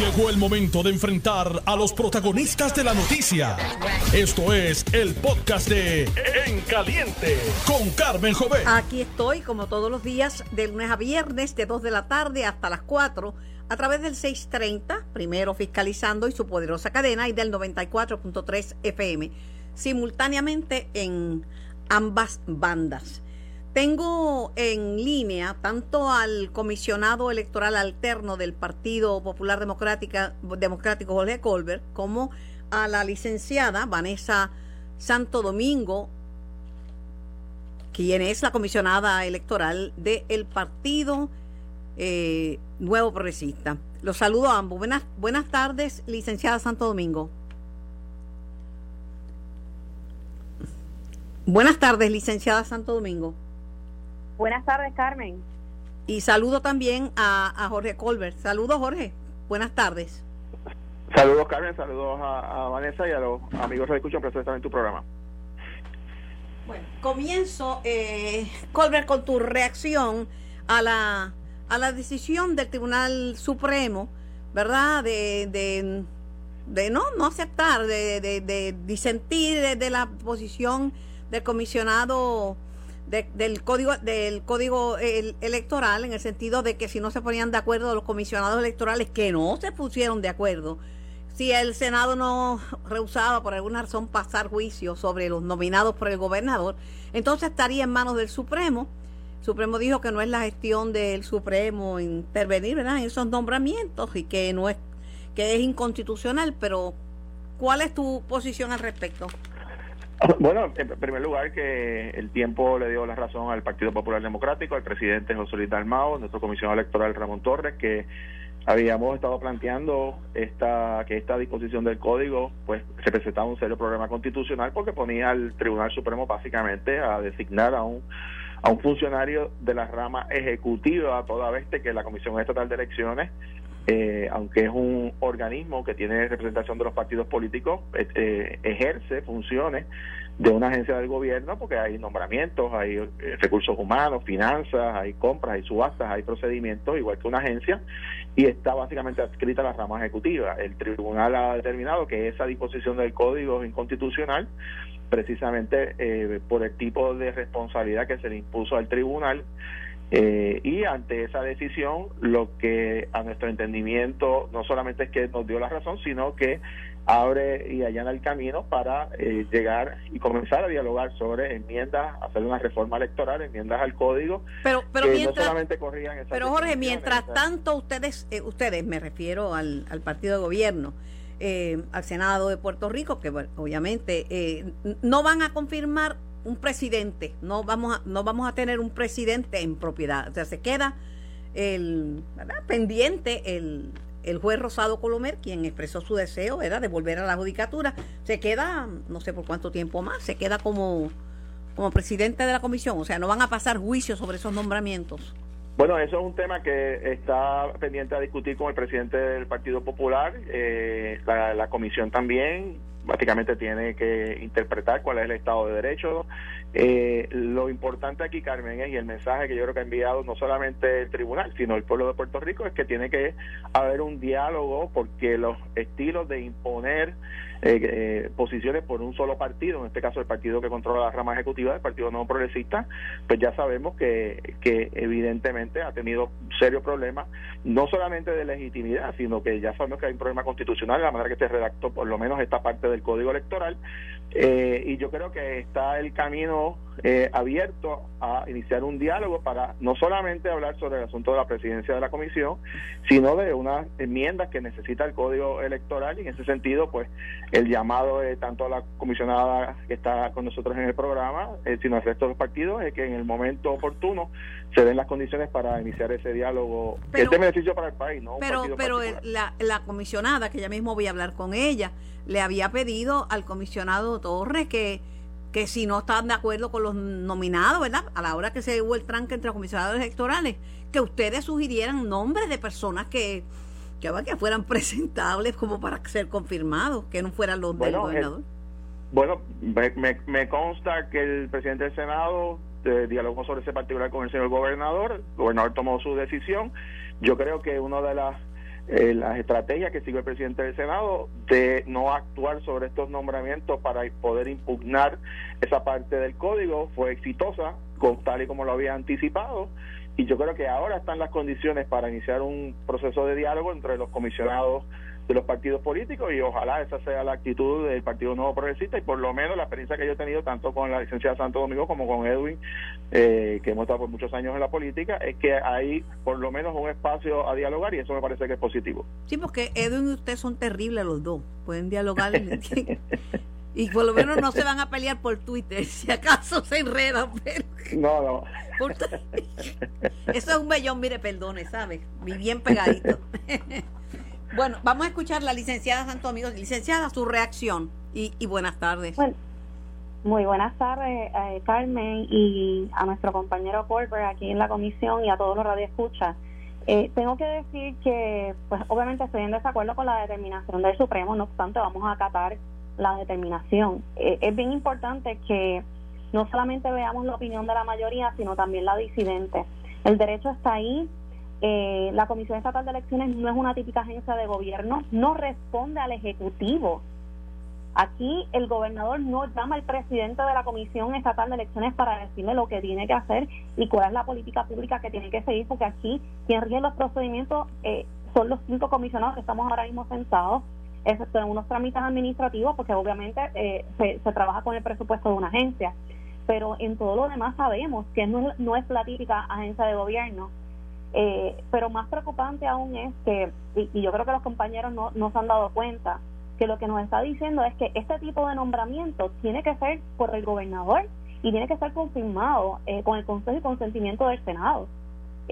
Llegó el momento de enfrentar a los protagonistas de la noticia. Esto es el podcast de En Caliente con Carmen Jovet. Aquí estoy, como todos los días, de lunes a viernes, de 2 de la tarde hasta las 4, a través del 630, primero fiscalizando y su poderosa cadena, y del 94.3 FM, simultáneamente en ambas bandas. Tengo en línea tanto al comisionado electoral alterno del Partido Popular Democrática, Democrático Jorge Colbert como a la licenciada Vanessa Santo Domingo, quien es la comisionada electoral del Partido eh, Nuevo Progresista. Los saludo a ambos. Buenas, buenas tardes, licenciada Santo Domingo. Buenas tardes, licenciada Santo Domingo. Buenas tardes, Carmen. Y saludo también a, Jorge Colbert. Saludos, Jorge. Buenas tardes. Saludos, Carmen. Saludos a, Vanessa y a los amigos que escuchan presentes en tu programa. Bueno, comienzo, eh, Colbert, con tu reacción a la, a la decisión del Tribunal Supremo, ¿verdad? De, de, de no, no aceptar, de, de, de disentir de la posición del comisionado del código del código electoral en el sentido de que si no se ponían de acuerdo los comisionados electorales que no se pusieron de acuerdo si el senado no rehusaba por alguna razón pasar juicio sobre los nominados por el gobernador entonces estaría en manos del Supremo el Supremo dijo que no es la gestión del Supremo intervenir ¿verdad? en esos nombramientos y que no es que es inconstitucional pero ¿cuál es tu posición al respecto? Bueno, en primer lugar que el tiempo le dio la razón al Partido Popular Democrático, al presidente José Luis Dalmao, nuestro comisionado electoral Ramón Torres, que habíamos estado planteando esta que esta disposición del código pues representaba un serio problema constitucional porque ponía al Tribunal Supremo básicamente a designar a un a un funcionario de la rama ejecutiva toda vez que la Comisión Estatal de Elecciones eh, aunque es un organismo que tiene representación de los partidos políticos, eh, eh, ejerce funciones de una agencia del gobierno porque hay nombramientos, hay recursos humanos, finanzas, hay compras, hay subastas, hay procedimientos, igual que una agencia, y está básicamente adscrita a la rama ejecutiva. El tribunal ha determinado que esa disposición del código es inconstitucional precisamente por el tipo de responsabilidad que se le impuso al tribunal eh, y ante esa decisión, lo que a nuestro entendimiento no solamente es que nos dio la razón, sino que abre y allana el camino para eh, llegar y comenzar a dialogar sobre enmiendas, hacer una reforma electoral, enmiendas al código. Pero, pero mientras, solamente corrían Pero Jorge, mientras tanto ustedes, eh, ustedes, me refiero al, al partido de gobierno, al Senado de Puerto Rico, que obviamente no van a confirmar un presidente, no vamos a, no vamos a tener un presidente en propiedad, o sea, se queda el pendiente el, el juez Rosado Colomer, quien expresó su deseo era de volver a la judicatura, se queda, no sé por cuánto tiempo más, se queda como, como presidente de la comisión, o sea, no van a pasar juicios sobre esos nombramientos. Bueno, eso es un tema que está pendiente a discutir con el presidente del Partido Popular, eh, la comisión también, básicamente tiene que interpretar cuál es el Estado de Derecho. Eh, lo importante aquí, Carmen, es, y el mensaje que yo creo que ha enviado no solamente el tribunal, sino el pueblo de Puerto Rico, es que tiene que haber un diálogo porque los estilos de imponer eh, eh, posiciones por un solo partido, en este caso el partido que controla la rama ejecutiva del Partido No Progresista, pues ya sabemos que, que evidentemente ha tenido serios problemas, no solamente de legitimidad, sino que ya sabemos que hay un problema constitucional, la manera que se redactó por lo menos esta parte del Código Electoral, eh, y yo creo que está el camino eh, abierto a iniciar un diálogo para no solamente hablar sobre el asunto de la presidencia de la comisión, sino de unas enmiendas que necesita el código electoral y en ese sentido, pues el llamado de tanto a la comisionada que está con nosotros en el programa, eh, sino al resto de los partidos, es que en el momento oportuno se den las condiciones para iniciar ese diálogo que es de beneficio para el país, ¿no? pero pero la, la comisionada, que ya mismo voy a hablar con ella, le había pedido al comisionado Torres que, que si no estaban de acuerdo con los nominados, ¿verdad? A la hora que se hubo el tranque entre los comisionados electorales, que ustedes sugirieran nombres de personas que, que, que fueran presentables como para ser confirmados, que no fueran los del gobernador. bueno, me, me, consta que el presidente del Senado eh, dialogó sobre ese particular con el señor gobernador, el gobernador tomó su decisión. Yo creo que una de las eh, las estrategias que sigue el presidente del Senado de no actuar sobre estos nombramientos para poder impugnar esa parte del código fue exitosa, con, tal y como lo había anticipado. Y yo creo que ahora están las condiciones para iniciar un proceso de diálogo entre los comisionados de los partidos políticos y ojalá esa sea la actitud del Partido Nuevo Progresista y por lo menos la experiencia que yo he tenido tanto con la licenciada Santo Domingo como con Edwin, eh, que hemos estado por muchos años en la política, es que hay por lo menos un espacio a dialogar y eso me parece que es positivo. Sí, porque Edwin y usted son terribles los dos, pueden dialogar. y por lo menos no se van a pelear por Twitter, si acaso se enredan. Pero... No, no. Eso es un bellón, mire, perdone, ¿sabe? Bien pegadito. Bueno, vamos a escuchar la licenciada Santo Amigos. Licenciada, su reacción y, buenas tardes. muy buenas tardes, eh, Carmen, y a nuestro compañero Colbert aquí en la comisión y a todos los radioescuchas. Eh, tengo que decir que, pues obviamente estoy en desacuerdo con la determinación del Supremo, no obstante vamos a acatar la determinación. Eh, es bien importante que no solamente veamos la opinión de la mayoría, sino también la disidente. El derecho está ahí, eh, la Comisión Estatal de Elecciones no es una típica agencia de gobierno, no responde al Ejecutivo. Aquí el gobernador no llama al presidente de la Comisión Estatal de Elecciones para decirle lo que tiene que hacer y cuál es la política pública que tiene que seguir, porque aquí quien rige los procedimientos eh, son los cinco comisionados que estamos ahora mismo sentados, excepto en unos trámites administrativos, porque obviamente eh, se, trabaja con el presupuesto de una agencia. Pero en todo lo demás sabemos que no, no es la típica agencia de gobierno eh, pero más preocupante aún es que, y, yo creo que los compañeros no, no se han dado cuenta, que lo que nos está diciendo es que este tipo de nombramiento tiene que ser por el gobernador y tiene que ser confirmado eh, con el consejo y consentimiento del Senado.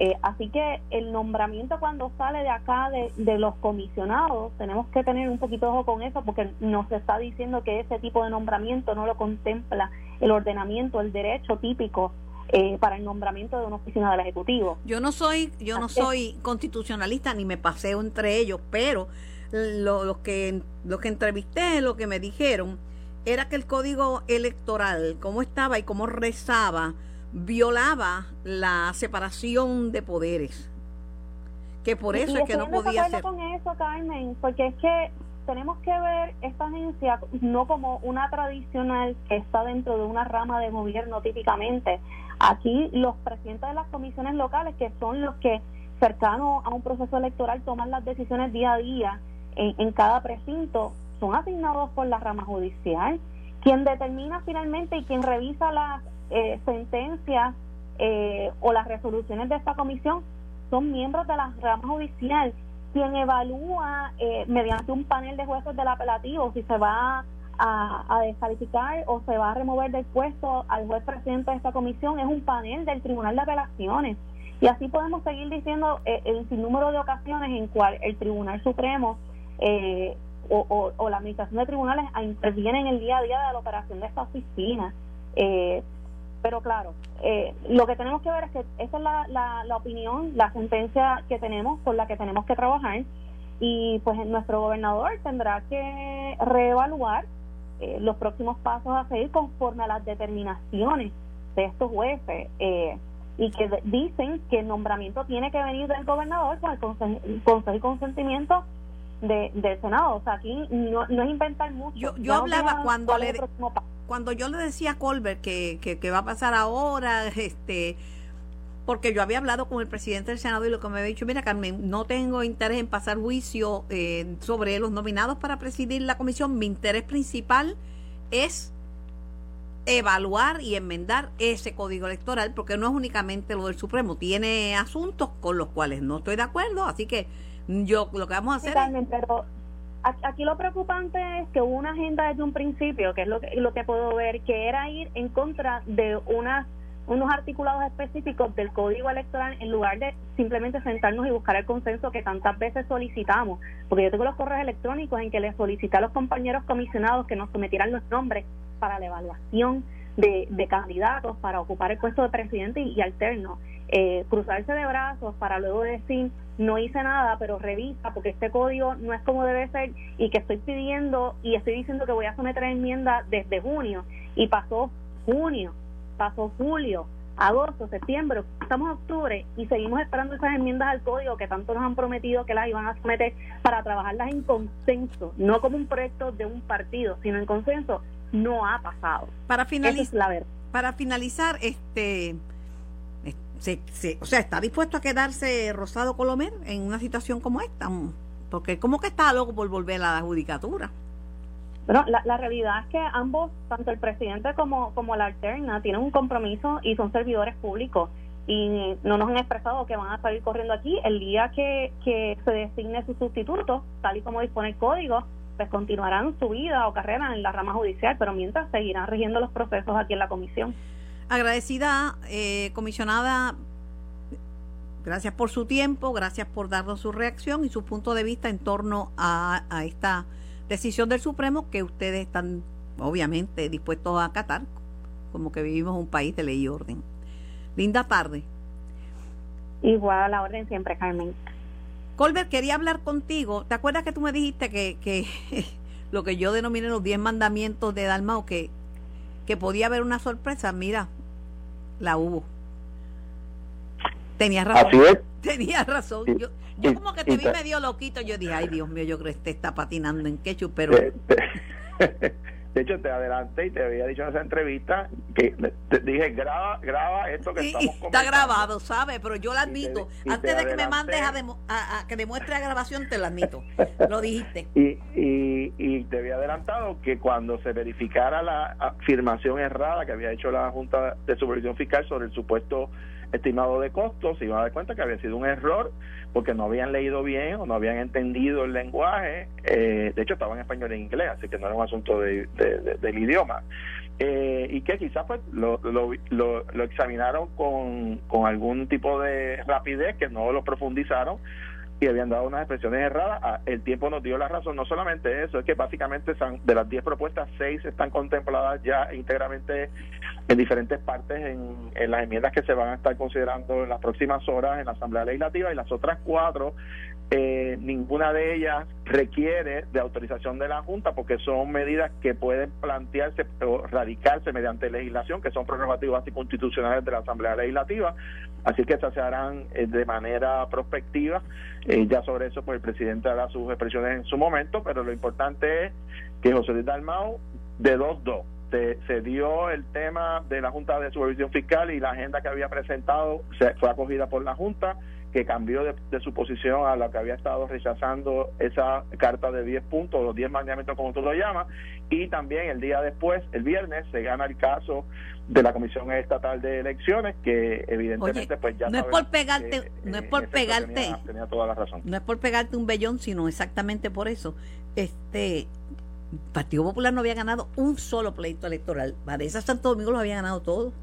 Eh, así que el nombramiento cuando sale de acá de, de, los comisionados, tenemos que tener un poquito de ojo con eso porque nos está diciendo que ese tipo de nombramiento no lo contempla el ordenamiento, el derecho típico eh, para el nombramiento de una oficina del Ejecutivo. Yo no soy, yo no soy constitucionalista ni me paseo entre ellos, pero lo, que, lo que entrevisté, lo que me dijeron, era que el código electoral, cómo estaba y cómo rezaba, violaba la separación de poderes. Que por eso es que no podía ser. con eso, Carmen, porque es que tenemos que ver esta agencia no como una tradicional que está dentro de una rama de gobierno típicamente, Aquí los presidentes de las comisiones locales, que son los que cercanos a un proceso electoral toman las decisiones día a día en, cada precinto, son asignados por la rama judicial. Quien determina finalmente y quien revisa las eh, sentencias eh, o las resoluciones de esta comisión son miembros de la rama judicial. Quien evalúa eh, mediante un panel de jueces del apelativo si se va a, descalificar o se va a remover del puesto al juez presidente de esta comisión es un panel del Tribunal de Apelaciones. Y así podemos seguir diciendo eh, el sinnúmero de ocasiones en cual el Tribunal Supremo eh, o, la Administración de Tribunales interviene en el día a día de la operación de esta oficina. Eh, pero claro, lo que tenemos que ver es que esa es la, la, la opinión, la sentencia que tenemos, con la que tenemos que trabajar. Y pues nuestro gobernador tendrá que reevaluar eh, los próximos pasos a seguir conforme a las determinaciones de estos jueces eh, y que dicen que el nombramiento tiene que venir del gobernador con el consejo y consentimiento de, del Senado. O sea, aquí no, es inventar mucho. Yo, yo hablaba cuando le, cuando yo le decía a Colbert que, que, que va a pasar ahora, este porque yo había hablado con el presidente del Senado y lo que me había dicho, mira Carmen, no tengo interés en pasar juicio eh, sobre los nominados para presidir la comisión, mi interés principal es evaluar y enmendar ese código electoral, porque no es únicamente lo del Supremo, tiene asuntos con los cuales no estoy de acuerdo, así que yo lo que vamos a hacer Carmen, pero aquí lo preocupante es que hubo una agenda desde un principio, que es lo que, lo que puedo ver, que era ir en contra de una unos articulados específicos del código electoral en lugar de simplemente sentarnos y buscar el consenso que tantas veces solicitamos. Porque yo tengo los correos electrónicos en que les solicité a los compañeros comisionados que nos sometieran los nombres para la evaluación de, candidatos para ocupar el puesto de presidente y, alterno. Eh, cruzarse de brazos para luego decir no hice nada, pero revisa porque este código no es como debe ser y que estoy pidiendo y estoy diciendo que voy a someter enmienda desde junio y pasó junio pasó julio, agosto, septiembre, estamos en octubre y seguimos esperando esas enmiendas al código que tanto nos han prometido que las iban a someter para trabajarlas en consenso, no como un proyecto de un partido, sino en consenso, no ha pasado. Para finalizar, para finalizar, este, o sea, está dispuesto a quedarse Rosado Colomer en una situación como esta, porque como que está loco por volver a la judicatura. Bueno, la, la, realidad es que ambos, tanto el presidente como, como la alterna, tienen un compromiso y son servidores públicos y no nos han expresado que van a salir corriendo aquí el día que, que se designe su sustituto, tal y como dispone el código, pues continuarán su vida o carrera en la rama judicial, pero mientras seguirán rigiendo los procesos aquí en la comisión. Agradecida, eh, comisionada, gracias por su tiempo, gracias por darnos su reacción y su punto de vista en torno a, a esta decisión del Supremo que ustedes están obviamente dispuestos a acatar, como que vivimos un país de ley y orden. Linda tarde. Igual a la orden siempre, Carmen. Colbert, quería hablar contigo. ¿Te acuerdas que tú me dijiste que, que lo que yo denominé los 10 mandamientos de Dalmao, que, que podía haber una sorpresa? Mira, la hubo. Tenías razón. Tenías razón. Yo, yo como que te vi medio loquito. Yo dije, ay Dios mío, yo creo que este está patinando en quechua, pero... De hecho, te adelanté y te había dicho en esa entrevista que te dije, graba, graba esto que estamos Está grabado, ¿sabes? Pero yo lo admito. Antes de que me mandes a, que demuestre la grabación, te lo admito. lo dijiste. Y, y, y te había adelantado que cuando se verificara la afirmación errada que había hecho la Junta de Supervisión Fiscal sobre el supuesto estimado de costos, se iban a dar cuenta que había sido un error porque no habían leído bien o no habían entendido el lenguaje. Eh, de hecho, estaba en español e inglés, así que no era un asunto de, del idioma. Eh, y que quizás pues lo, lo, lo, examinaron con, con algún tipo de rapidez que no lo profundizaron y habían dado unas expresiones erradas. Ah, el tiempo nos dio la razón. No solamente eso, es que básicamente de las 10 propuestas, 6 están contempladas ya íntegramente en diferentes partes en, en, las enmiendas que se van a estar considerando en las próximas horas en la Asamblea Legislativa y las otras cuatro eh, ninguna de ellas requiere de autorización de la Junta porque son medidas que pueden plantearse o radicarse mediante legislación, que son prerrogativas constitucionales de la Asamblea Legislativa. Así que estas se harán eh, de manera prospectiva. Eh, ya sobre eso, pues el presidente hará sus expresiones en su momento, pero lo importante es que José Luis Dalmau, de 2-2, se, dio el tema de la Junta de Supervisión Fiscal y la agenda que había presentado se, fue acogida por la Junta que cambió de, su posición a la que había estado rechazando esa carta de 10 puntos, los 10 mandamientos como tú lo llamas, y también el día después, el viernes, se gana el caso de la Comisión Estatal de Elecciones, que evidentemente pues ya no es por pegarte, no es por pegarte, tenía, toda la razón. No es por pegarte un vellón, sino exactamente por eso. Este Partido Popular no había ganado un solo pleito electoral. Vanessa Santo Domingo lo había ganado todo.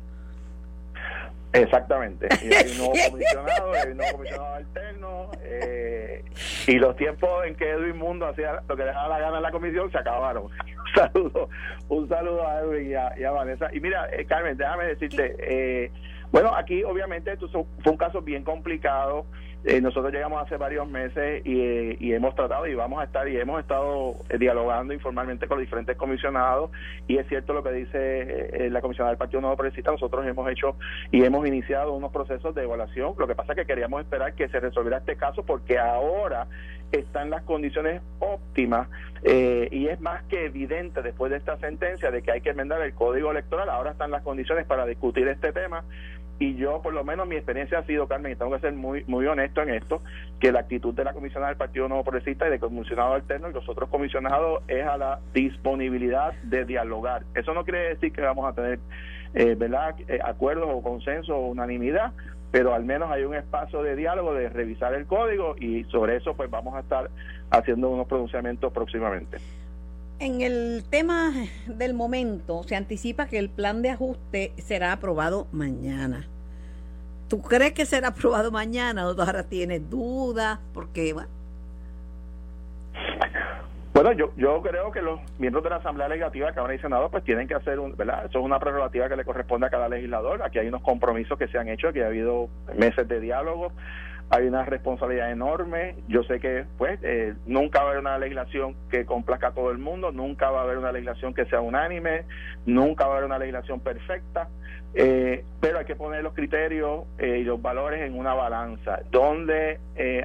Exactamente. Y hay un nuevo comisionado, hay un nuevo comisionado alterno. Eh, y los tiempos en que Edwin Mundo hacía lo que le daba la gana en la comisión se acabaron. Un saludo, un saludo a Edwin y a, Vanessa. Y mira, eh, Carmen, déjame decirte, eh, bueno, aquí obviamente esto fue un caso bien complicado. Eh, nosotros llegamos hace varios meses y, hemos tratado y vamos a estar y hemos estado eh, dialogando informalmente con los diferentes comisionados. Y es cierto lo que dice eh, la comisionada del Partido Nuevo Progresista, nosotros hemos hecho y hemos iniciado unos procesos de evaluación, lo que pasa es que queríamos esperar que se resolviera este caso porque ahora están las condiciones óptimas y es más que evidente después de esta sentencia de que hay que enmendar el código electoral, ahora están las condiciones para discutir este tema y yo por lo menos mi experiencia ha sido Carmen y tengo que ser muy muy honesto en esto que la actitud de la comisionada del Partido Nuevo Progresista y del comisionado alterno y los otros comisionados es a la disponibilidad de dialogar. Eso no quiere decir que vamos a tener eh, verdad eh, acuerdos o consenso o unanimidad pero al menos hay un espacio de diálogo de revisar el código y sobre eso pues vamos a estar haciendo unos pronunciamientos próximamente en el tema del momento, se anticipa que el plan de ajuste será aprobado mañana. ¿Tú crees que será aprobado mañana o ahora tienes dudas? Porque, bueno. Bueno, yo, yo creo que los miembros de la Asamblea Legislativa, Cámara y Senado, pues tienen que hacer, un, ¿verdad? Eso es una prerrogativa que le corresponde a cada legislador. Aquí hay unos compromisos que se han hecho, que ha habido meses de diálogo hay una responsabilidad enorme. Yo sé que pues eh, nunca va a haber una legislación que complazca a todo el mundo, nunca va a haber una legislación que sea unánime, nunca va a haber una legislación perfecta, eh, pero hay que poner los criterios eh, y los valores en una balanza, donde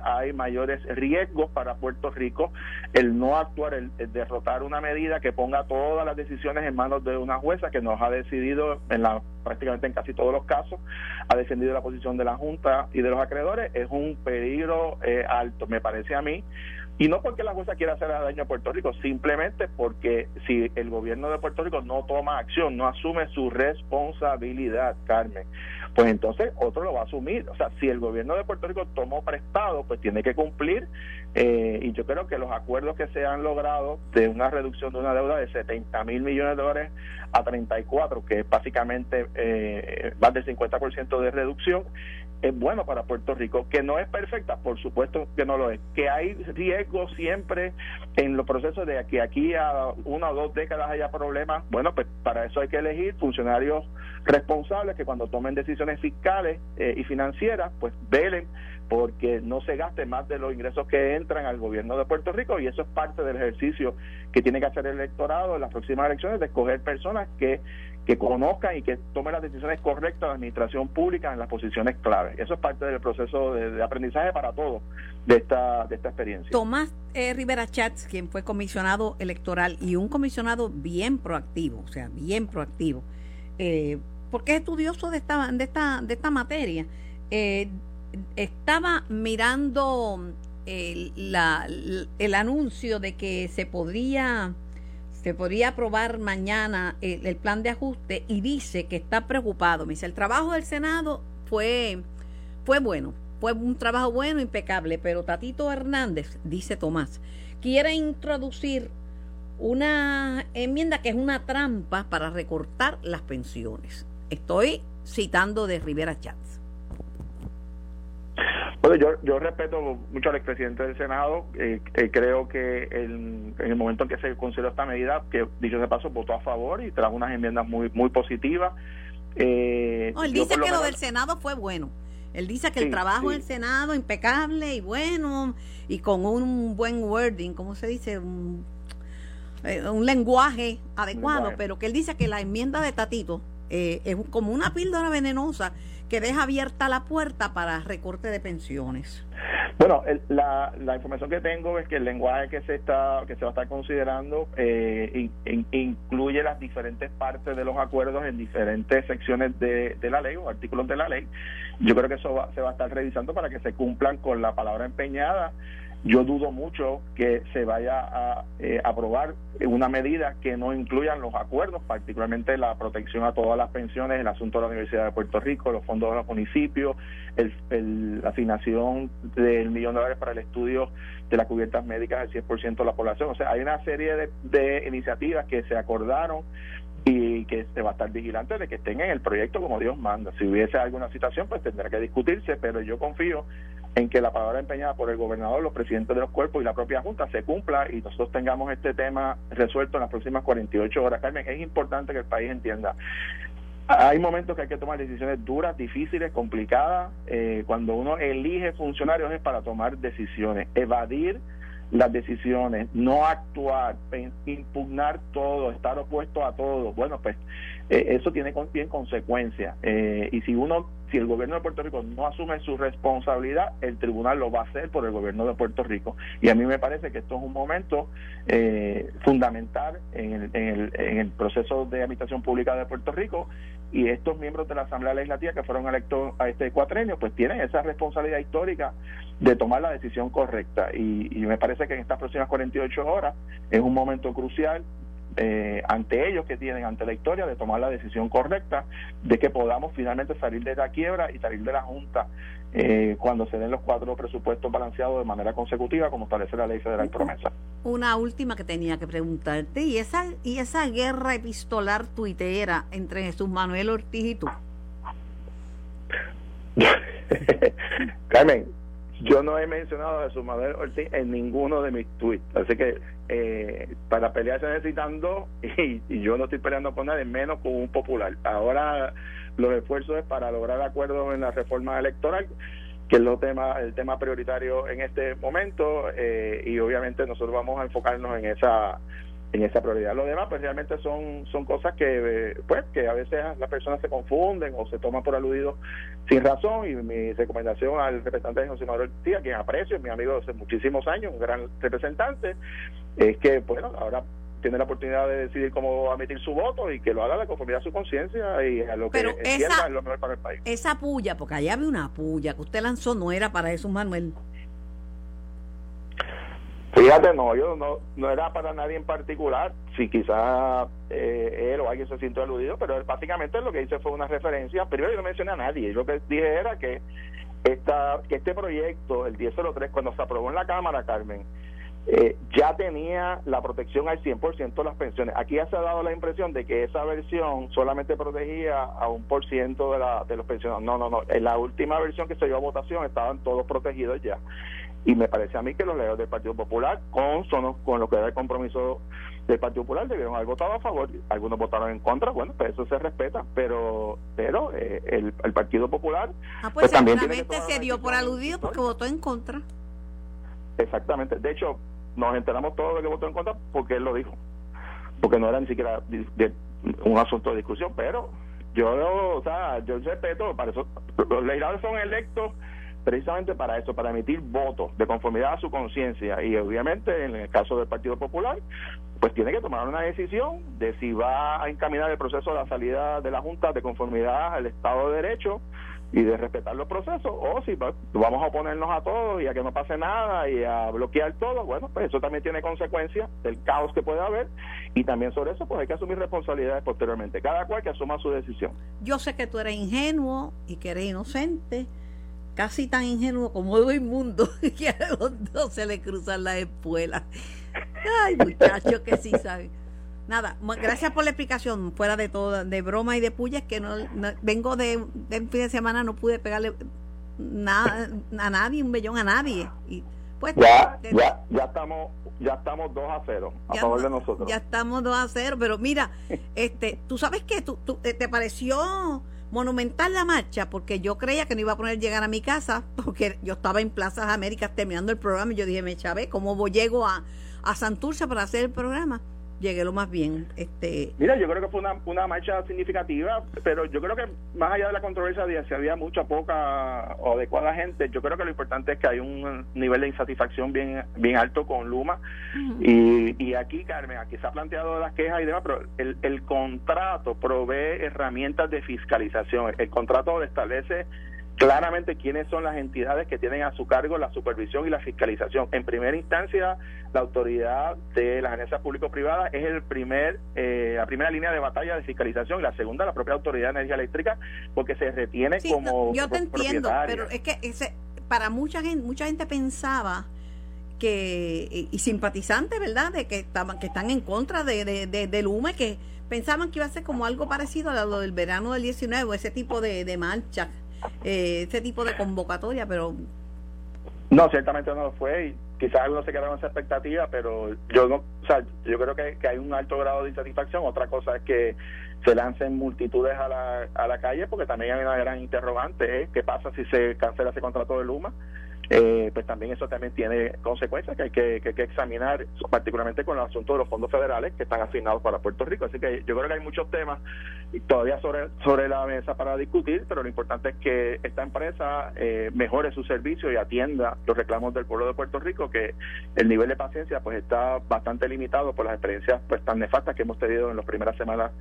hay mayores riesgos para Puerto Rico, el no actuar, el, derrotar una medida que ponga todas las decisiones en manos de una jueza que nos ha decidido en la prácticamente en casi todos los casos, ha defendido la posición de la Junta y de los acreedores, es un peligro eh, alto, me parece a mí. Y no porque la jueza quiera hacer daño a Puerto Rico, simplemente porque si el gobierno de Puerto Rico no toma acción, no asume su responsabilidad, Carmen, pues entonces otro lo va a asumir. O sea, si el gobierno de Puerto Rico tomó prestado, pues tiene que cumplir. Eh, y yo creo que los acuerdos que se han logrado de una reducción de una deuda de 70 mil millones de dólares a 34, que es básicamente eh, más del 50% de reducción, es bueno para Puerto Rico, que no es perfecta, por supuesto que no lo es, que hay riesgo siempre en los procesos de que aquí a una o dos décadas haya problemas, bueno, pues para eso hay que elegir funcionarios responsables que cuando tomen decisiones fiscales eh, y financieras, pues velen porque no se gaste más de los ingresos que entran al gobierno de Puerto Rico y eso es parte del ejercicio que tiene que hacer el electorado en las próximas elecciones de escoger personas que que conozcan y que tomen las decisiones correctas de la administración pública en las posiciones clave. Eso es parte del proceso de, aprendizaje para todos de esta, de esta experiencia. Tomás eh, Rivera Chats, quien fue comisionado electoral y un comisionado bien proactivo, o sea, bien proactivo, eh, porque es estudioso de esta, de esta, de esta materia. Eh, estaba mirando el, la, el anuncio de que se podría se podría aprobar mañana el, plan de ajuste y dice que está preocupado. Me dice, el trabajo del Senado fue, fue bueno, fue un trabajo bueno, impecable, pero Tatito Hernández, dice Tomás, quiere introducir una enmienda que es una trampa para recortar las pensiones. Estoy citando de Rivera Chats. Bueno, yo, yo respeto mucho al expresidente del Senado. Eh, eh, creo que en el momento en que se consideró esta medida, que dicho de paso, votó a favor y trajo unas enmiendas muy muy positivas. Eh, él dice que lo del Senado fue bueno. Él dice que el trabajo del Senado impecable y bueno y con un buen wording, ¿cómo se dice? Un, eh, lenguaje adecuado, pero que él dice que la enmienda de Tatito es como una píldora venenosa que deja abierta la puerta para recorte de pensiones. Bueno, la, la, información que tengo es que el lenguaje que se está que se va a estar considerando eh, incluye las diferentes partes de los acuerdos en diferentes secciones de, de la ley o artículos de la ley. Yo creo que eso se va a estar revisando para que se cumplan con la palabra empeñada yo dudo mucho que se vaya a eh, aprobar una medida que no incluyan los acuerdos, particularmente la protección a todas las pensiones, el asunto de la Universidad de Puerto Rico, los fondos de los municipios, el, la asignación del millón de dólares para el estudio de las cubiertas médicas del 100% de la población. O sea, hay una serie de, de iniciativas que se acordaron y que se va a estar vigilante de que estén en el proyecto como Dios manda. Si hubiese alguna situación, pues tendrá que discutirse, pero yo confío en que la palabra empeñada por el gobernador, los presidentes de los cuerpos y la propia Junta se cumpla y nosotros tengamos este tema resuelto en las próximas 48 horas. Carmen, es importante que el país entienda. Hay momentos que hay que tomar decisiones duras, difíciles, complicadas. Eh, cuando uno elige funcionarios es para tomar decisiones. Evadir las decisiones, no actuar, impugnar todo, estar opuesto a todo, bueno, pues eh, eso tiene bien consecuencias. Eh, y si uno, si el gobierno de Puerto Rico no asume su responsabilidad, el tribunal lo va a hacer por el gobierno de Puerto Rico. Y a mí me parece que esto es un momento eh, fundamental en el, en, el, en el proceso de administración pública de Puerto Rico y estos miembros de la Asamblea Legislativa que fueron electos a este cuatrenio, pues tienen esa responsabilidad histórica de tomar la decisión correcta. Y, y me parece que en estas próximas 48 horas es un momento crucial eh, ante ellos que tienen, ante la historia, de tomar la decisión correcta de que podamos finalmente salir de la quiebra y salir de la Junta eh, cuando se den los cuatro presupuestos balanceados de manera consecutiva, como establece la ley federal promesa. Una última que tenía que preguntarte, ¿y esa, y esa guerra epistolar tuitera entre Jesús Manuel Ortiz y tú? Carmen, yo no he mencionado a Jesús Manuel Ortiz en ninguno de mis tweets, así que eh, para pelear se necesitan dos y, yo no estoy peleando con nadie, menos con un popular. Ahora los esfuerzos es para lograr acuerdos en la reforma electoral que es lo tema, el tema prioritario en este momento eh, y obviamente nosotros vamos a enfocarnos en esa en esa prioridad. Lo demás, pues realmente son, son cosas que, pues, que a veces las personas se confunden o se toman por aludido sin razón. Y mi recomendación al representante José Manuel Tía, quien aprecio, es mi amigo hace muchísimos años, un gran representante, es que, bueno, ahora tiene la oportunidad de decidir cómo emitir su voto y que lo haga de conformidad a su conciencia y a lo que entienda es lo mejor para el país. Esa puya, porque allá había una puya que usted lanzó, no era para Jesús Manuel. Fíjate, no, yo no, no era para nadie en particular, si quizás eh, él o alguien se sintió aludido, pero básicamente lo que hice fue una referencia, primero yo no mencioné a nadie, lo que dije era que esta, que este proyecto, el 1003, cuando se aprobó en la Cámara, Carmen, eh, ya tenía la protección al 100% de las pensiones. Aquí ya se ha dado la impresión de que esa versión solamente protegía a un por ciento de, de los pensionados. No, no, no. En la última versión que se dio a votación estaban todos protegidos ya. Y me parece a mí que los leos del Partido Popular, con, son, con lo que era el compromiso del Partido Popular, debieron haber votado a favor. Algunos votaron en contra, bueno, pues eso se respeta, pero pero eh, el, el, Partido Popular. Ah, pues, pues también se dio por aludido porque votó en contra. Exactamente. De hecho, nos enteramos todos de que votó en contra porque él lo dijo. Porque no era ni siquiera de, un asunto de discusión, pero yo, o sea, yo respeto, para eso, los legisladores son electos precisamente para eso, para emitir votos de conformidad a su conciencia y obviamente en el caso del Partido Popular, pues tiene que tomar una decisión de si va a encaminar el proceso de la salida de la Junta de conformidad al Estado de Derecho y de respetar los procesos o si vamos a oponernos a todos y a que no pase nada y a bloquear todo, bueno, pues eso también tiene consecuencias del caos que puede haber y también sobre eso pues hay que asumir responsabilidades posteriormente, cada cual que asuma su decisión. Yo sé que tú eres ingenuo y que eres inocente casi tan ingenuo como todo el mundo, que a los dos se le cruzan las espuelas. Ay, muchachos que sí saben. Nada, gracias por la explicación, fuera de todo, de broma y de pullas, que no, vengo de, de fin de semana, no pude pegarle nada a nadie, un bellón a nadie. Y pues ya, ya, ya estamos ya estamos 2 a 0 a favor de nosotros. Ya estamos 2 a 0, pero mira, este, tú sabes que tú, tú, te pareció monumental la marcha porque yo creía que no iba a poner llegar a mi casa porque yo estaba en Plazas Américas terminando el programa y yo dije, me chavé, ¿cómo llego a, a Santurce para hacer el programa? Llegué lo más bien. Este... Mira, yo creo que fue una, una marcha significativa, pero yo creo que más allá de la controversia de si había mucha, poca o adecuada gente, yo creo que lo importante es que hay un nivel de insatisfacción bien bien alto con Luma. y, y aquí, Carmen, aquí se ha planteado las quejas y demás, pero el, el contrato provee herramientas de fiscalización. El contrato establece claramente quiénes son las entidades que tienen a su cargo la supervisión y la fiscalización. En primera instancia, la autoridad de las agencias público-privadas es el primer, eh, la primera línea de batalla de fiscalización y la segunda, la propia autoridad de energía eléctrica, porque se retiene como. yo te entiendo, pero es que ese, para mucha gente, mucha gente pensaba que y simpatizantes, ¿verdad? De que estaban que están en contra de, de, del hume que pensaban que iba a ser como algo parecido a lo del verano del 19 o ese tipo de, de marcha eh, ese tipo de convocatoria, pero... No, ciertamente no lo fue y quizás algunos se quedaron esa expectativa, pero yo no, o sea, yo creo que, hay un alto grado de insatisfacción. Otra cosa es que se lancen multitudes a la, a la calle, porque también hay una gran interrogante, ¿eh? ¿qué pasa si se cancela ese contrato de Luma? Eh, pues también eso también tiene consecuencias que hay que, que, examinar, particularmente con el asunto de los fondos federales que están asignados para Puerto Rico. Así que yo creo que hay muchos temas todavía sobre, sobre la mesa para discutir, pero lo importante es que esta empresa eh, mejore su servicio y atienda los reclamos del pueblo de Puerto Rico, que el nivel de paciencia pues está bastante limitado por las experiencias pues tan nefastas que hemos tenido en las primeras semanas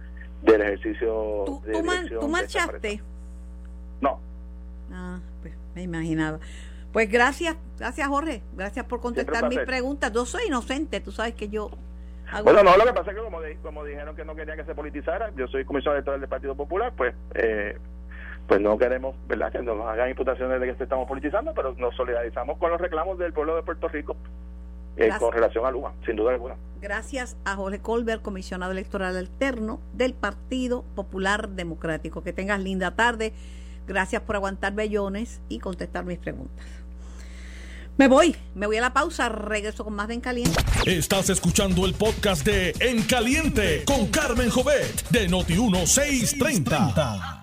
del ejercicio ¿Tú, de ¿tú marchaste? No. Ah, pues me imaginaba. Pues gracias, gracias Jorge, gracias por contestar mis preguntas. Yo soy inocente, tú sabes que yo... Bueno, no, lo que pasa es que como, como dijeron que no querían que se politizara, yo soy comisionado electoral del Partido Popular, pues eh, pues no queremos verdad que nos hagan imputaciones de que se estamos politizando, pero nos solidarizamos con los reclamos del pueblo de Puerto Rico eh, con relación a Luma, sin duda alguna. Gracias a Jorge Colbert, comisionado electoral alterno del Partido Popular Democrático. Que tengas linda tarde. Gracias por aguantar bellones y contestar mis preguntas. Me voy, me voy a la pausa, regreso con más de En Caliente. Estás escuchando el podcast de En Caliente con Carmen Jovet de Noti 1630.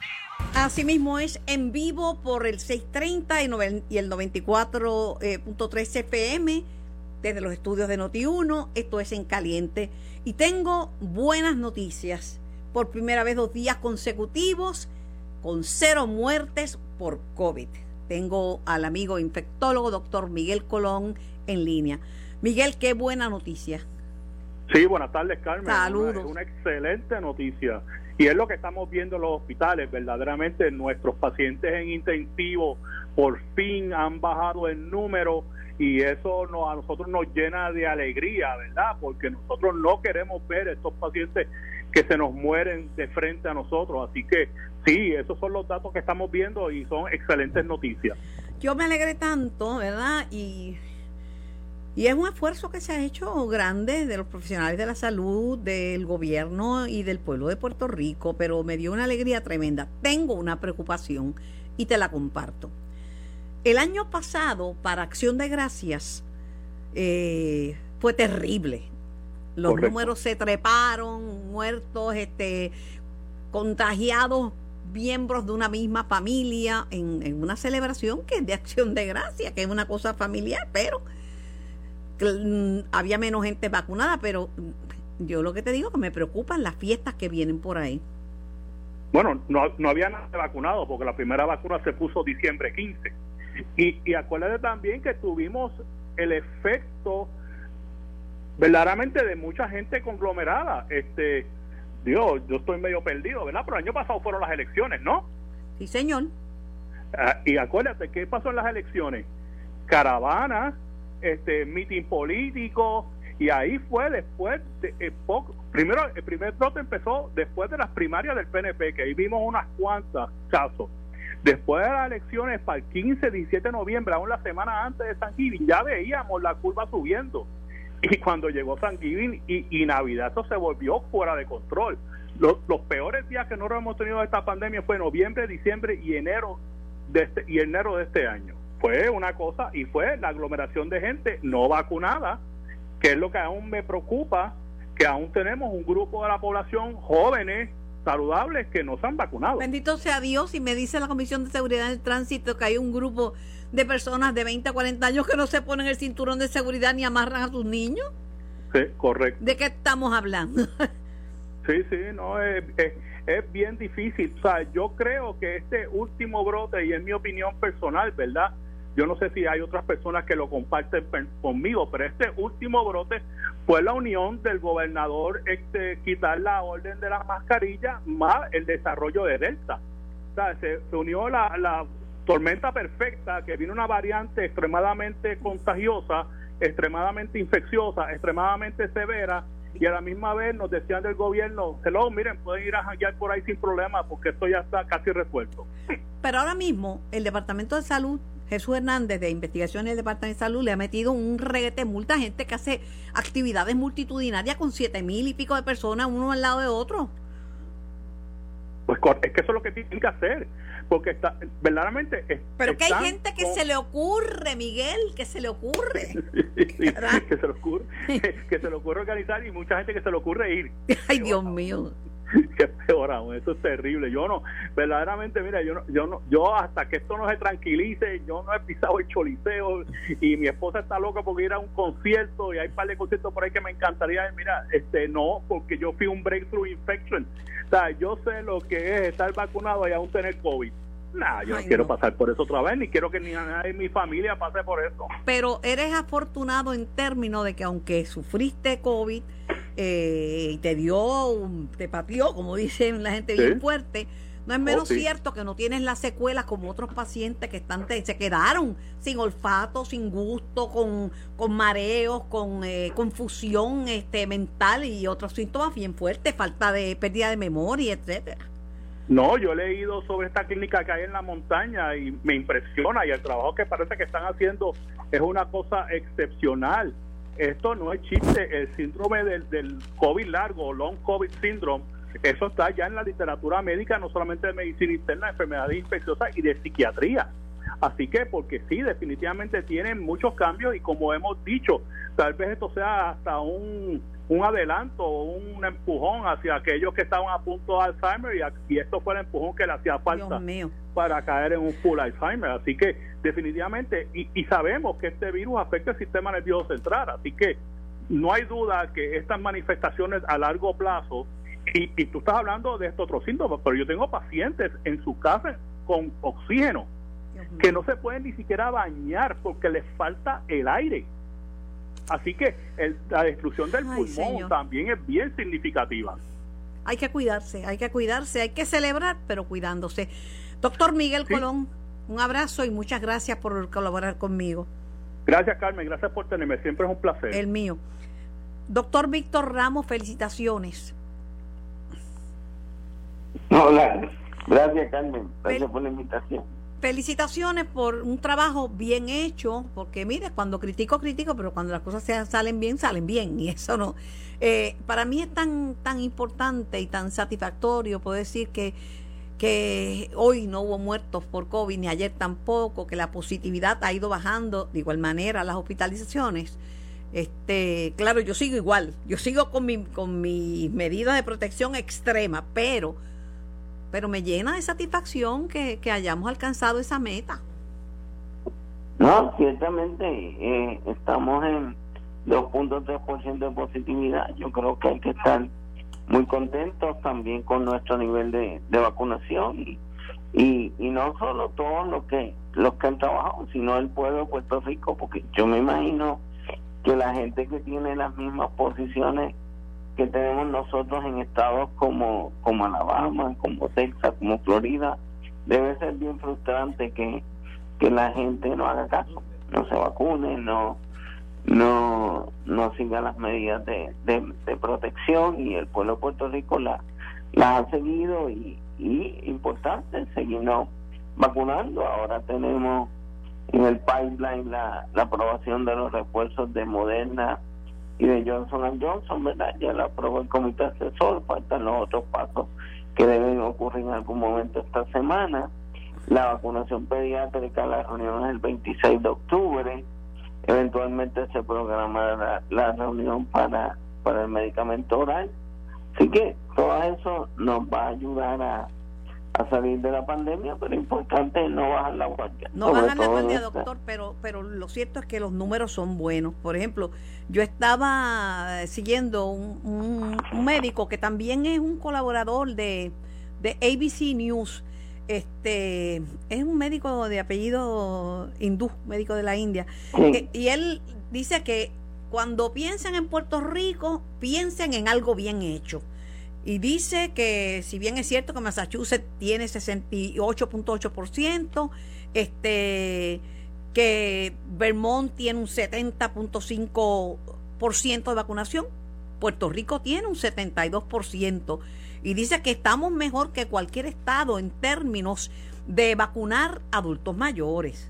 Asimismo es en vivo por el 630 y el 94.3 FM desde los estudios de Noti1. Esto es en caliente. Y tengo buenas noticias. Por primera vez dos días consecutivos con cero muertes por COVID. Tengo al amigo infectólogo, doctor Miguel Colón, en línea. Miguel, qué buena noticia. Sí, buenas tardes, Carmen. Saludos. Una, una excelente noticia. Y es lo que estamos viendo en los hospitales. Verdaderamente nuestros pacientes en intensivo por fin han bajado el número y eso no, a nosotros nos llena de alegría, ¿verdad? Porque nosotros no queremos ver estos pacientes que se nos mueren de frente a nosotros. Así que sí, esos son los datos que estamos viendo y son excelentes noticias. Yo me alegré tanto, ¿verdad? Y y es un esfuerzo que se ha hecho grande de los profesionales de la salud, del gobierno y del pueblo de Puerto Rico, pero me dio una alegría tremenda. Tengo una preocupación y te la comparto. El año pasado, para Acción de Gracias, eh, fue terrible. Los números se treparon, muertos, este, contagiados miembros de una misma familia en, una celebración que es de acción de gracia, que es una cosa familiar, pero Mm, había menos gente vacunada, pero yo lo que te digo que me preocupan las fiestas que vienen por ahí. Bueno, no, no había nada vacunado porque la primera vacuna se puso diciembre 15. Y, y acuérdate también que tuvimos el efecto verdaderamente de mucha gente conglomerada. Este, Dios, yo estoy medio perdido, ¿verdad? Pero el año pasado fueron las elecciones, ¿no? Sí, señor. Ah, y acuérdate, ¿qué pasó en las elecciones? Caravanas, este mitin político y ahí fue después de, eh, poco, primero el primer trote empezó después de las primarias del PNP que ahí vimos unas cuantas casos después de las elecciones para el 15 17 de noviembre aún la semana antes de San Giving ya veíamos la curva subiendo y cuando llegó San Giving y, Navidad eso se volvió fuera de control los, peores días que no hemos tenido de esta pandemia fue noviembre diciembre y enero de este, y enero de este año fue una cosa y fue la aglomeración de gente no vacunada, que es lo que aún me preocupa, que aún tenemos un grupo de la población jóvenes saludables que no se han vacunado. Bendito sea Dios y me dice la Comisión de Seguridad del Tránsito que hay un grupo de personas de 20 a 40 años que no se ponen el cinturón de seguridad ni amarran a sus niños. Sí, correcto. ¿De qué estamos hablando? sí, sí, no, es, es, es bien difícil. O sea, yo creo que este último brote, y en mi opinión personal, ¿verdad? Yo no sé si hay otras personas que lo comparten conmigo, pero este último brote fue la unión del gobernador este, quitar la orden de las mascarillas más el desarrollo de Delta. O sea, se, unió la, la tormenta perfecta, que vino una variante extremadamente contagiosa, extremadamente infecciosa, extremadamente severa, y a la misma vez nos decían del gobierno, hello, miren, pueden ir a janguear por ahí sin problema porque esto ya está casi resuelto. Pero ahora mismo el Departamento de Salud Jesús Hernández de Investigaciones del Departamento de Salud le ha metido un reguete multa a gente que hace actividades multitudinarias con siete mil y pico de personas uno al lado de otro. Pues es que eso es lo que tienen que hacer, porque está verdaderamente. Pero que hay gente que se le ocurre, Miguel, que se le ocurre. que se le ocurre, que se le ocurre organizar y mucha gente que se le ocurre ir. Ay, Dios mío. qué peor aún, eso es terrible. Yo no, verdaderamente, mira, yo no, yo no, yo hasta que esto no se tranquilice, yo no he pisado el choliseo y mi esposa está loca porque ir a un concierto y hay un par de conciertos por ahí que me encantaría, mira, este no, porque yo fui un breakthrough infection. O sea, yo sé lo que es estar vacunado y aún tener COVID. Nah, yo no quiero pasar por eso otra vez, ni quiero que ni nadie en mi familia pase por eso. Pero eres afortunado en términos de que aunque sufriste COVID, eh, y te dio, te pateó, como dicen la gente bien fuerte, no es menos oh, cierto que no tienes las secuelas como otros pacientes que están se quedaron sin olfato, sin gusto, con, con mareos, con eh, confusión este, mental y otros síntomas bien fuertes, falta de pérdida de memoria, etcétera. No, yo he leído sobre esta clínica que hay en la montaña y me impresiona y el trabajo que parece que están haciendo es una cosa excepcional esto no es chiste, el síndrome del, del COVID largo, long COVID syndrome, eso está ya en la literatura médica, no solamente de medicina interna, de enfermedades infecciosas y de psiquiatría. Así que, porque sí, definitivamente tienen muchos cambios y como hemos dicho, tal vez esto sea hasta un un adelanto o un empujón hacia aquellos que estaban a punto de Alzheimer y, esto fue el empujón que le hacía falta para caer en un full Alzheimer. Así que definitivamente, y, y sabemos que este virus afecta el sistema nervioso central, así que no hay duda que estas manifestaciones a largo plazo, y, y tú estás hablando de estos otros síntomas, pero yo tengo pacientes en su casa con oxígeno que no se pueden ni siquiera bañar porque les falta el aire. Así que la destrucción del pulmón también es bien significativa. Hay que cuidarse, hay que cuidarse, hay que celebrar, pero cuidándose. Doctor Miguel Colón, un abrazo y muchas gracias por colaborar conmigo. Gracias, Carmen, gracias por tenerme, siempre es un placer. El mío. Doctor Víctor Ramos, felicitaciones. Hola, gracias, Carmen, gracias por la invitación felicitaciones por un trabajo bien hecho, porque mire, cuando critico, critico, pero cuando las cosas salen bien, salen bien, y eso no. Eh, para mí es tan, tan importante y tan satisfactorio poder decir que, que hoy no hubo muertos por COVID, ni ayer tampoco, que la positividad ha ido bajando de igual manera las hospitalizaciones. Este, claro, yo sigo igual, yo sigo con mi, con mis medidas de protección extrema, pero pero me llena de satisfacción que, hayamos alcanzado esa meta. No, ciertamente eh, estamos en 2.3% de positividad. Yo creo que hay que estar muy contentos también con nuestro nivel de, vacunación y, y, y, no solo todos los que los que han trabajado, sino el pueblo de Puerto Rico, porque yo me imagino que la gente que tiene las mismas posiciones que tenemos nosotros en estados como, como Alabama, como Texas, como Florida, debe ser bien frustrante que, que la gente no haga caso, no se vacune, no no no siga las medidas de, de, protección y el pueblo de Puerto Rico la, las ha seguido y, importante seguirnos vacunando. Ahora tenemos en el pipeline la, la aprobación de los refuerzos de Moderna y de Johnson Johnson, ¿verdad? Ya la aprobó el comité asesor, faltan los otros pasos que deben ocurrir en algún momento esta semana. La vacunación pediátrica, la reunión es el 26 de octubre. Eventualmente se programará la, reunión para, para el medicamento oral. Así que todo eso nos va a ayudar a, a salir de la pandemia, pero importante no bajar la guardia. No bajar la guardia, doctor, pero, pero lo cierto es que los números son buenos. Por ejemplo, yo estaba siguiendo un, médico que también es un colaborador de, de ABC News. Este es un médico de apellido hindú, médico de la India. Eh, y él dice que cuando piensan en Puerto Rico, piensen en algo bien hecho. Y dice que si bien es cierto que Massachusetts tiene 68.8%, este que Vermont tiene un 70.5% de vacunación, Puerto Rico tiene un 72% y dice que estamos mejor que cualquier estado en términos de vacunar adultos mayores.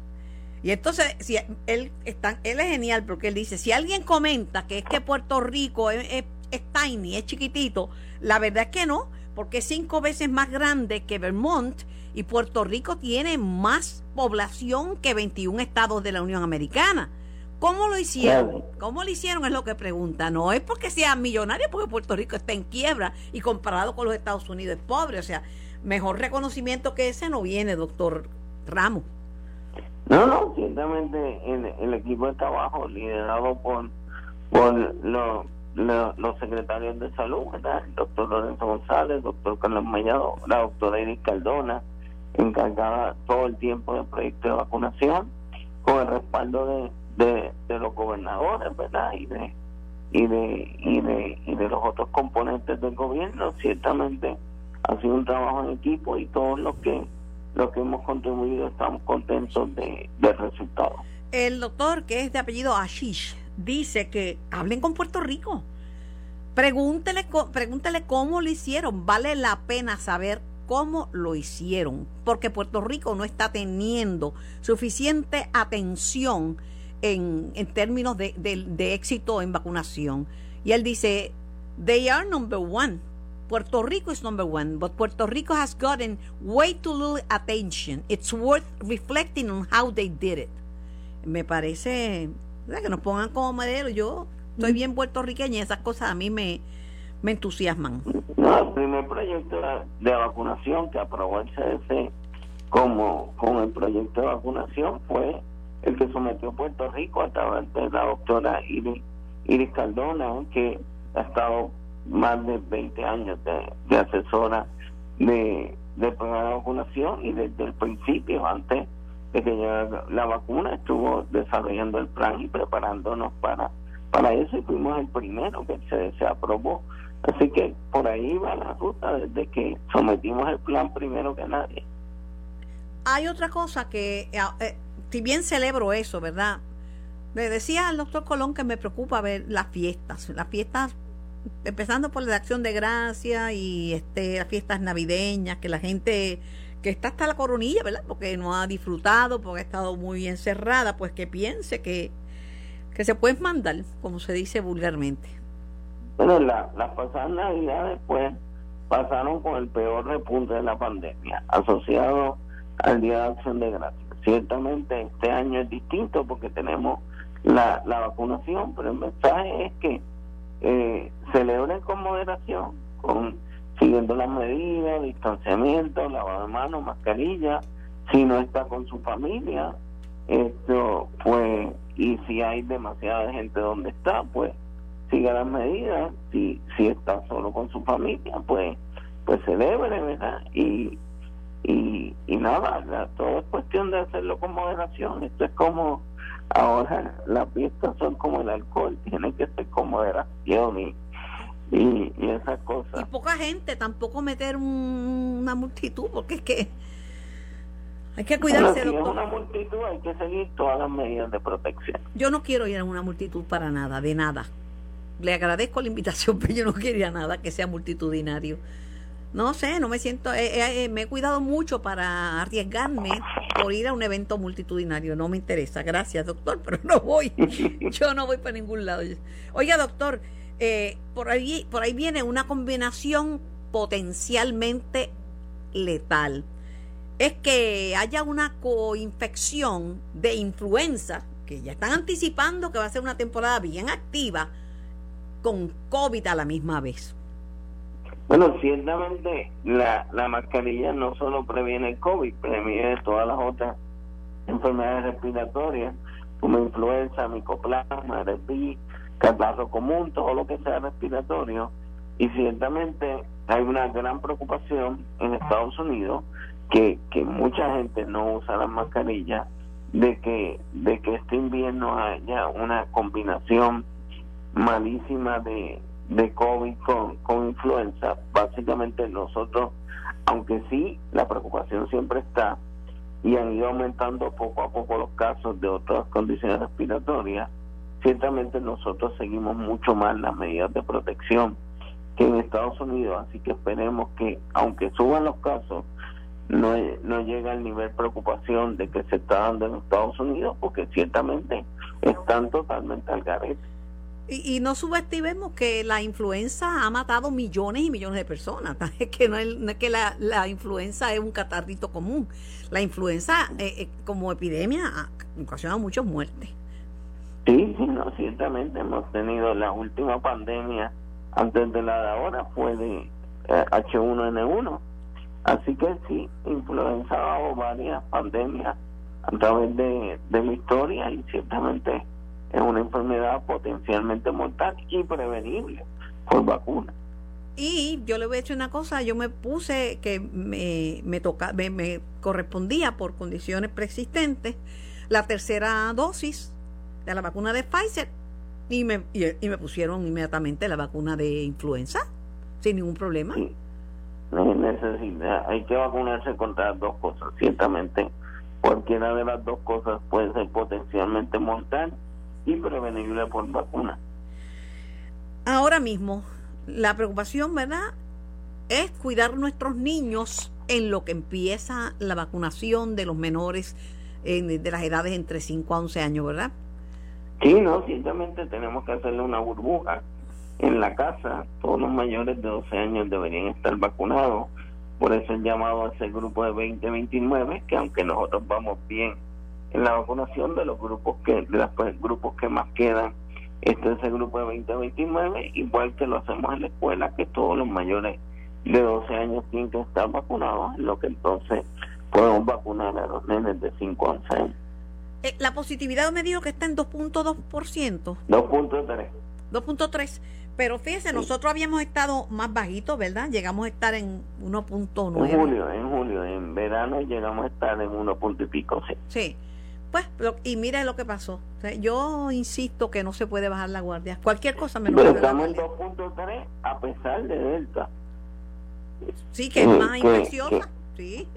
Y entonces, si él, está, él es genial porque él dice, si alguien comenta que es que Puerto Rico es tiny, es chiquitito, la verdad es que no, porque es cinco veces más grande que Vermont y Puerto Rico tiene más población que 21 estados de la Unión Americana. ¿Cómo lo hicieron? ¿Cómo lo hicieron? Es lo que pregunta. No es porque sea millonario, porque Puerto Rico está en quiebra y comparado con los Estados Unidos es pobre. O sea, mejor reconocimiento que ese no viene, doctor Ramos. No, no, ciertamente el, el equipo de trabajo liderado por, por los los secretarios de salud, el doctor Lorenzo González, el doctor Carlos Mayado, la doctora Iris Cardona, encargada todo el tiempo del proyecto de vacunación, con el respaldo de, de, los gobernadores, ¿verdad? Y de, y de, y de, y de los otros componentes del gobierno, ciertamente ha sido un trabajo en equipo y todos los que los que hemos contribuido estamos contentos de, del resultado. El doctor, que es de apellido Ashish, dice que hablen con Puerto Rico. Pregúntele, pregúntele cómo lo hicieron. Vale la pena saber cómo lo hicieron, porque Puerto Rico no está teniendo suficiente atención en, en términos de, de, éxito en vacunación. Y él dice, they are number one. Puerto Rico is number one, but Puerto Rico has gotten way too little attention. It's worth reflecting on how they did it. Me parece que nos pongan como modelo. Yo soy bien puertorriqueña y esas cosas a mí me, me entusiasman. No, el primer proyecto de vacunación que aprobó el CDC como con el proyecto de vacunación fue el que sometió Puerto Rico a través de la doctora Iris, Iris Cardona, que ha estado más de 20 años de, asesora de, de programa de vacunación y desde el principio, antes que llegara la vacuna, estuvo desarrollando el plan y preparándonos para, para eso y fuimos el primero que se, se aprobó. Así que por ahí va la ruta desde que sometimos el plan primero que nadie. Hay otra cosa que, eh, eh, si bien celebro eso, ¿verdad? Le decía al doctor Colón que me preocupa ver las fiestas, las fiestas empezando por la acción de gracia y este las fiestas navideñas, que la gente que está hasta la coronilla, ¿verdad? Porque no ha disfrutado, porque ha estado muy encerrada, pues que piense que, que se puede mandar, como se dice vulgarmente. Bueno, la, las pasadas navidades pues pasaron con el peor repunte de la pandemia, asociado al Día de Acción de Gracias. Ciertamente este año es distinto porque tenemos la, la vacunación, pero el mensaje es que eh, celebren con moderación, con siguiendo las medidas, distanciamiento, lavado de manos, mascarilla, si no está con su familia, esto pues, y si hay demasiada gente donde está, pues siga las medidas, si, si está solo con su familia, pues, pues celebre, ¿verdad? Y, y, y nada, todo es cuestión de hacerlo con moderación, esto es como Ahora las fiestas son como el alcohol, tiene que ser con moderación y, y, esas cosas. Y poca gente, tampoco meter una multitud, porque es que hay que cuidarse. si es una multitud, hay que seguir todas las medidas de protección. Yo no quiero ir a una multitud para nada, de nada. Le agradezco la invitación, pero yo no quería nada que sea multitudinario. No sé, no me siento, eh, eh, eh, me he cuidado mucho para arriesgarme por ir a un evento multitudinario. No me interesa, gracias doctor, pero no voy. Yo no voy para ningún lado. Oiga doctor, por ahí, por ahí viene una combinación potencialmente letal. Es que haya una coinfección de influenza, que ya están anticipando que va a ser una temporada bien activa, con COVID a la misma vez. Bueno, ciertamente la, la mascarilla no solo previene el COVID, previene todas las otras enfermedades respiratorias, como influenza, micoplasma, herpes, catarro común, todo lo que sea respiratorio. Y ciertamente hay una gran preocupación en Estados Unidos que, que mucha gente no usa las mascarillas, de que, de que este invierno haya una combinación malísima de, de COVID con, con influenza, básicamente nosotros, aunque sí, la preocupación siempre está y han ido aumentando poco a poco los casos de otras condiciones respiratorias, ciertamente nosotros seguimos mucho más las medidas de protección que en Estados Unidos, así que esperemos que, aunque suban los casos, no, no llega al nivel de preocupación de que se está dando en Estados Unidos, porque ciertamente están totalmente al garete. Y, no subestimemos que la influenza ha matado millones y millones de personas. Es que no es, que la, influenza es un catarrito común. La influenza eh, eh, como epidemia ha ocasionado muchas muertes. Sí, no, ciertamente hemos tenido la última pandemia antes de la de ahora fue de H1N1. Eh, Así que sí, influenza o varias pandemias a través de, de la historia y ciertamente es una enfermedad potencialmente mortal y prevenible por vacuna. Y yo le voy a decir una cosa, yo me puse que me, me, toca, me, correspondía por condiciones preexistentes la tercera dosis de la vacuna de Pfizer y me, y, me pusieron inmediatamente la vacuna de influenza sin ningún problema. No necesidad, hay que vacunarse contra las dos cosas, ciertamente cualquiera de las dos cosas puede ser potencialmente mortal y prevenible por vacuna. Ahora mismo, la preocupación, ¿verdad? Es cuidar nuestros niños en lo que empieza la vacunación de los menores de las edades entre 5 a 11 años, ¿verdad? Sí, no, ciertamente tenemos que hacerle una burbuja en la casa. Todos los mayores de 12 años deberían estar vacunados. Por eso el llamado a ese grupo de 20-29, que aunque nosotros vamos bien en la vacunación de los grupos que de los grupos que más quedan este es el grupo de 20-29, igual que lo hacemos en la escuela, que todos los mayores de 12 años tienen que estar vacunados, en lo que entonces podemos vacunar a los nenes de 5 a 11 años. Eh, la positividad me dijo que está en 2.2%. 2.3. 2.3. Pero fíjese, nosotros habíamos estado más bajitos, ¿verdad? Llegamos a estar en 1.9. En julio, en julio, en verano llegamos a estar en 1. y pico, sí. Sí. Pues, y mire lo que pasó. yo insisto que no se puede bajar la guardia. Cualquier cosa menos Pero estamos en 2.3 a pesar de Delta. Sí, que es más infecciosa. sí.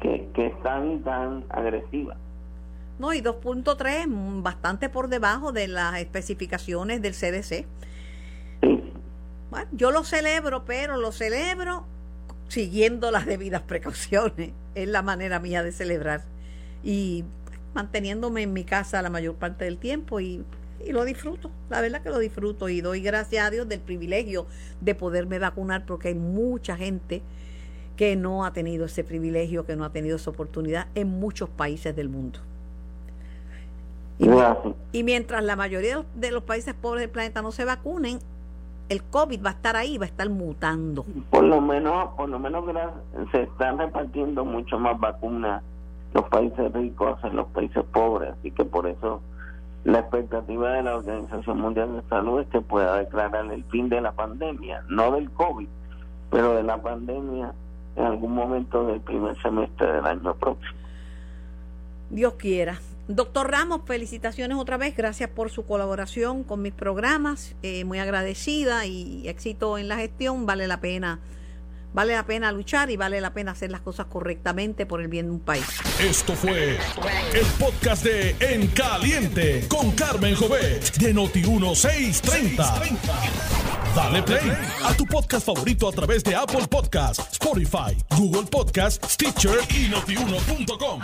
Que, que es tan tan agresiva. No, y 2.3 mm, bastante por debajo de las especificaciones del CDC. Bueno, yo lo celebro, pero lo celebro siguiendo las debidas precauciones. Es la manera mía de celebrar. Y manteniéndome en mi casa la mayor parte del tiempo y, y, lo disfruto. La verdad que lo disfruto y doy gracias a Dios del privilegio de poderme vacunar porque hay mucha gente que no ha tenido ese privilegio, que no ha tenido esa oportunidad en muchos países del mundo. Y, mientras la mayoría de los países pobres del planeta no se vacunen, el COVID va a estar ahí, va a estar mutando. Por lo menos, por lo menos se están repartiendo mucho más vacunas los países ricos en los países pobres, así que por eso la expectativa de la Organización Mundial de Salud es que pueda declarar el fin de la pandemia, no del COVID, pero de la pandemia en algún momento del primer semestre del año próximo. Dios quiera. Doctor Ramos, felicitaciones otra vez, gracias por su colaboración con mis programas, eh, muy agradecida y éxito en la gestión, vale la pena, vale la pena luchar y vale la pena hacer las cosas correctamente por el bien de un país. Esto fue el podcast de En Caliente con Carmen Jovet de Noti 1630. Dale play a tu podcast favorito a través de Apple Podcasts, Spotify, Google Podcasts, Stitcher y notiuno.com.